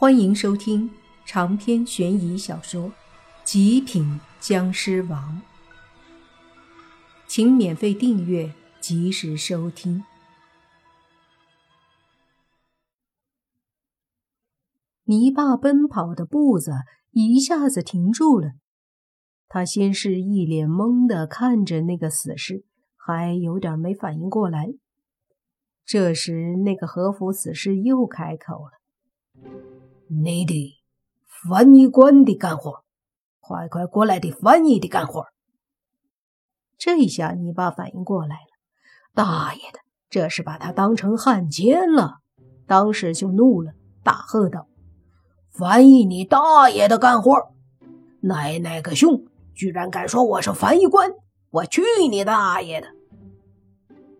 欢迎收听长篇悬疑小说《极品僵尸王》，请免费订阅，及时收听。泥巴奔跑的步子一下子停住了，他先是一脸懵的看着那个死士，还有点没反应过来。这时，那个和服死士又开口了。你的翻译官的干活，快快过来的翻译的干活。这下你爸反应过来了，大爷的，这是把他当成汉奸了！当时就怒了，大喝道：“翻译你大爷的干活！奶奶个熊，居然敢说我是翻译官！我去你大爷的！”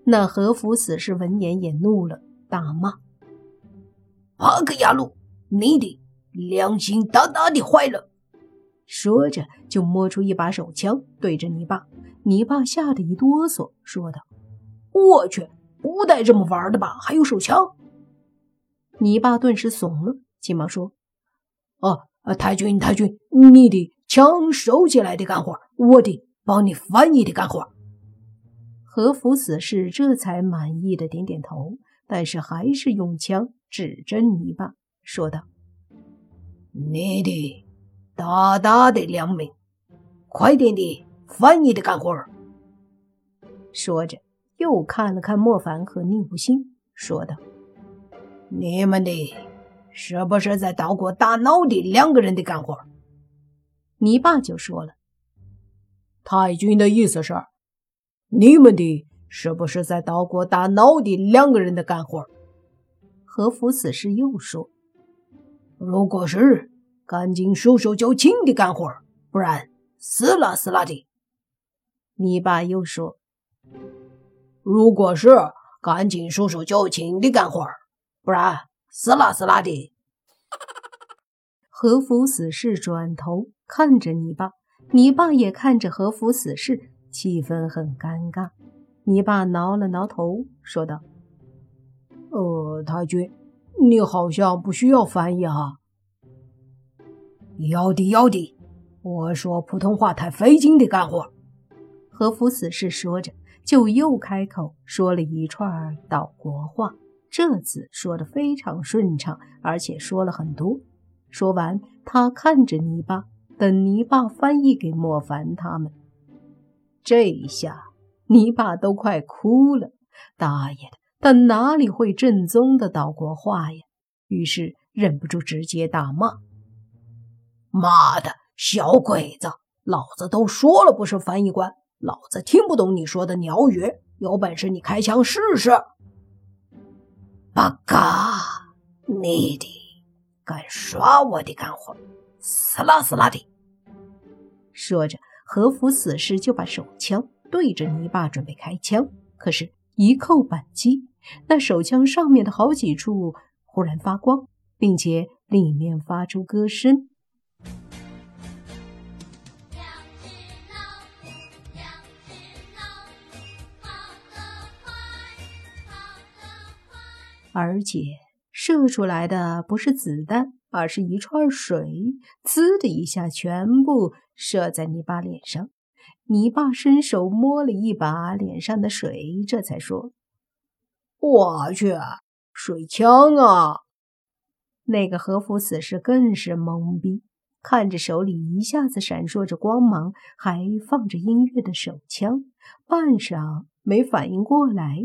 那和服死士闻言也怒了，大骂：“八格牙路！”你的良心大大的坏了！说着，就摸出一把手枪，对着你爸。你爸吓得一哆嗦，说道：“我去，不带这么玩的吧？还有手枪！”你爸顿时怂了，急忙说：“哦，太君，太君，你的枪收起来的干活，我的帮你翻译的干活。”和服死士这才满意的点点头，但是还是用枪指着你爸。说道：“你的大大的良民，快点的翻译的干活。”说着，又看了看莫凡和宁无心，说道：“你们的是不是在捣鼓大脑的两个人的干活？”你爸就说了：“太君的意思是，你们的是不是在捣鼓大脑的两个人的干活？”和服死士又说。如果是，赶紧束手就擒的干活，不然死啦死啦的。你爸又说：“如果是，赶紧束手就擒的干活，不然死啦死啦的。”和服死士转头看着你爸，你爸也看着和服死士，气氛很尴尬。你爸挠了挠头，说道：“呃，太君。”你好像不需要翻译哈，要的要的，我说普通话太费劲的干活。和服死士说着，就又开口说了一串岛国话，这次说的非常顺畅，而且说了很多。说完，他看着泥巴，等泥巴翻译给莫凡他们。这一下，泥巴都快哭了，大爷的！他哪里会正宗的岛国话呀？于是忍不住直接大骂：“妈的，小鬼子！老子都说了不是翻译官，老子听不懂你说的鸟语。有本事你开枪试试！”八嘎！你的敢耍我的干活，死啦死啦的！说着，和服死士就把手枪对着泥巴准备开枪，可是，一扣扳机。那手枪上面的好几处忽然发光，并且里面发出歌声。而且射出来的不是子弹，而是一串水，呲的一下，全部射在泥巴脸上。泥巴伸手摸了一把脸上的水，这才说。我去，水枪啊！那个和服死士更是懵逼，看着手里一下子闪烁着光芒，还放着音乐的手枪，半晌没反应过来。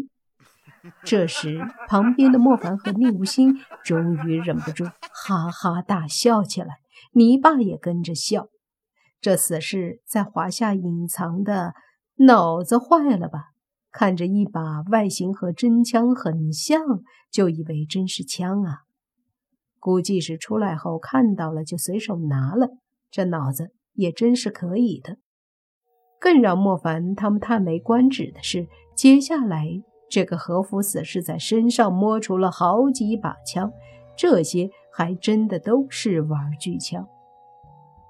这时，旁边的莫凡和宁无心终于忍不住哈哈大笑起来，泥巴也跟着笑。这死士在华夏隐藏的脑子坏了吧？看着一把外形和真枪很像，就以为真是枪啊！估计是出来后看到了就随手拿了，这脑子也真是可以的。更让莫凡他们叹为观止的是，接下来这个和服死士在身上摸出了好几把枪，这些还真的都是玩具枪。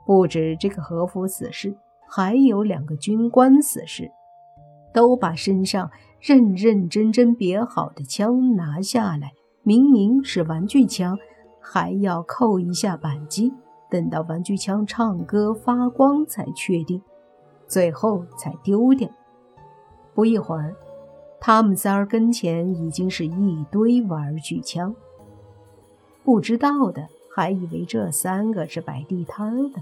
不止这个和服死士，还有两个军官死士。都把身上认认真真别好的枪拿下来，明明是玩具枪，还要扣一下扳机，等到玩具枪唱歌发光才确定，最后才丢掉。不一会儿，他们仨跟前已经是一堆玩具枪。不知道的还以为这三个是摆地摊的。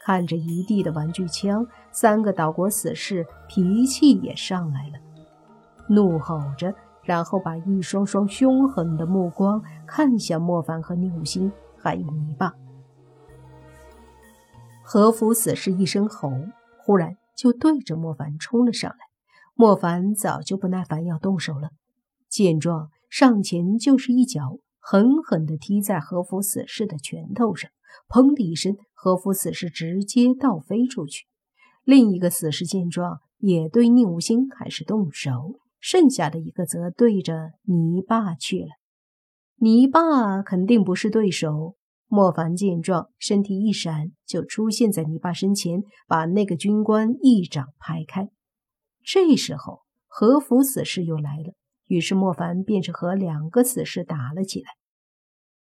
看着一地的玩具枪，三个岛国死士脾气也上来了，怒吼着，然后把一双双凶狠的目光看向莫凡和宁武星，还有泥巴。和服死士一声吼，忽然就对着莫凡冲了上来。莫凡早就不耐烦要动手了，见状上前就是一脚，狠狠地踢在和服死士的拳头上。砰的一声，和服死士直接倒飞出去。另一个死士见状，也对宁无心开始动手，剩下的一个则对着泥巴去了。泥巴肯定不是对手。莫凡见状，身体一闪，就出现在泥巴身前，把那个军官一掌拍开。这时候，和服死士又来了，于是莫凡便是和两个死士打了起来。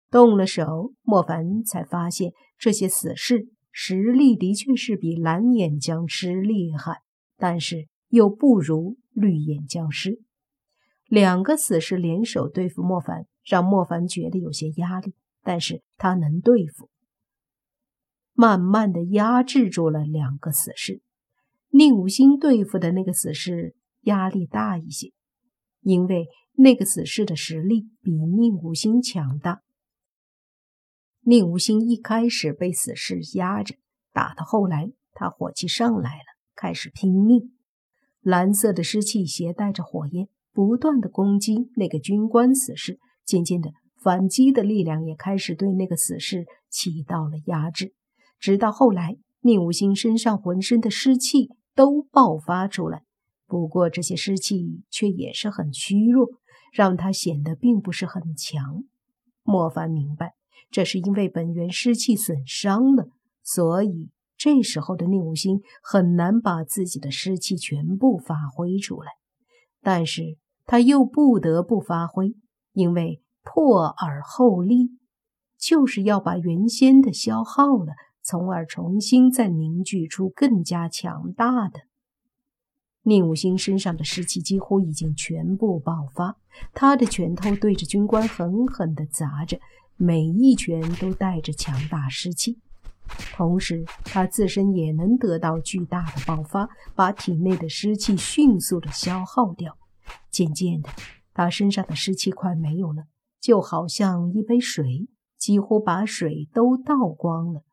动了手，莫凡才发现这些死士实力的确是比蓝眼僵尸厉害，但是又不如绿眼僵尸。两个死士联手对付莫凡，让莫凡觉得有些压力，但是他能对付，慢慢的压制住了两个死士。宁武星对付的那个死士压力大一些，因为那个死士的实力比宁武星强大。宁无心一开始被死士压着，打到后来，他火气上来了，开始拼命。蓝色的湿气携带着火焰，不断的攻击那个军官死士。渐渐的，反击的力量也开始对那个死士起到了压制。直到后来，宁无心身上浑身的湿气都爆发出来，不过这些湿气却也是很虚弱，让他显得并不是很强。莫凡明白。这是因为本源湿气损伤了，所以这时候的宁武星很难把自己的湿气全部发挥出来。但是他又不得不发挥，因为破而后立，就是要把原先的消耗了，从而重新再凝聚出更加强大的。宁武星身上的湿气几乎已经全部爆发，他的拳头对着军官狠狠地砸着。每一拳都带着强大湿气，同时他自身也能得到巨大的爆发，把体内的湿气迅速的消耗掉。渐渐的，他身上的湿气快没有了，就好像一杯水几乎把水都倒光了。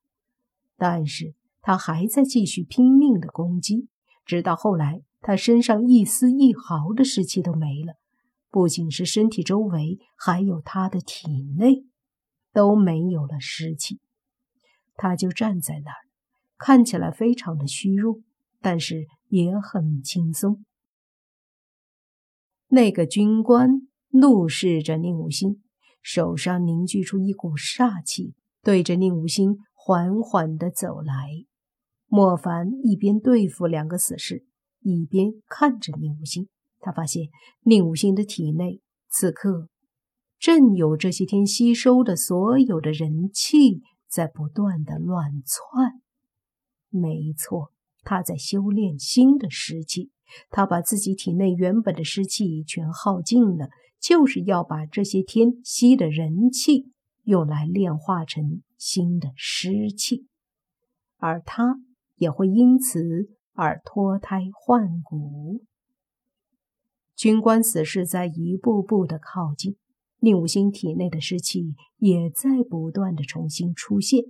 但是他还在继续拼命的攻击，直到后来，他身上一丝一毫的湿气都没了，不仅是身体周围，还有他的体内。都没有了湿气，他就站在那儿，看起来非常的虚弱，但是也很轻松。那个军官怒视着宁武星，手上凝聚出一股煞气，对着宁武星缓缓地走来。莫凡一边对付两个死士，一边看着宁无心，他发现宁无心的体内此刻。正有这些天吸收的所有的人气在不断的乱窜，没错，他在修炼新的湿气。他把自己体内原本的湿气全耗尽了，就是要把这些天吸的人气用来炼化成新的湿气，而他也会因此而脱胎换骨。军官死士在一步步的靠近。宁武星体内的湿气也在不断的重新出现，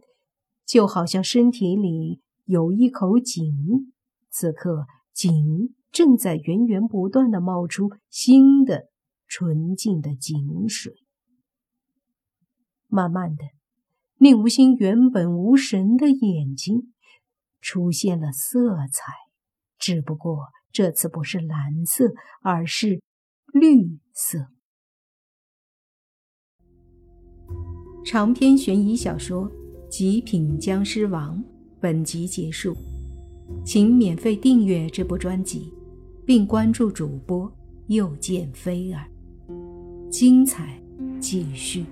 就好像身体里有一口井，此刻井正在源源不断的冒出新的纯净的井水。慢慢的，宁无心原本无神的眼睛出现了色彩，只不过这次不是蓝色，而是绿色。长篇悬疑小说《极品僵尸王》本集结束，请免费订阅这部专辑，并关注主播又见菲儿，精彩继续。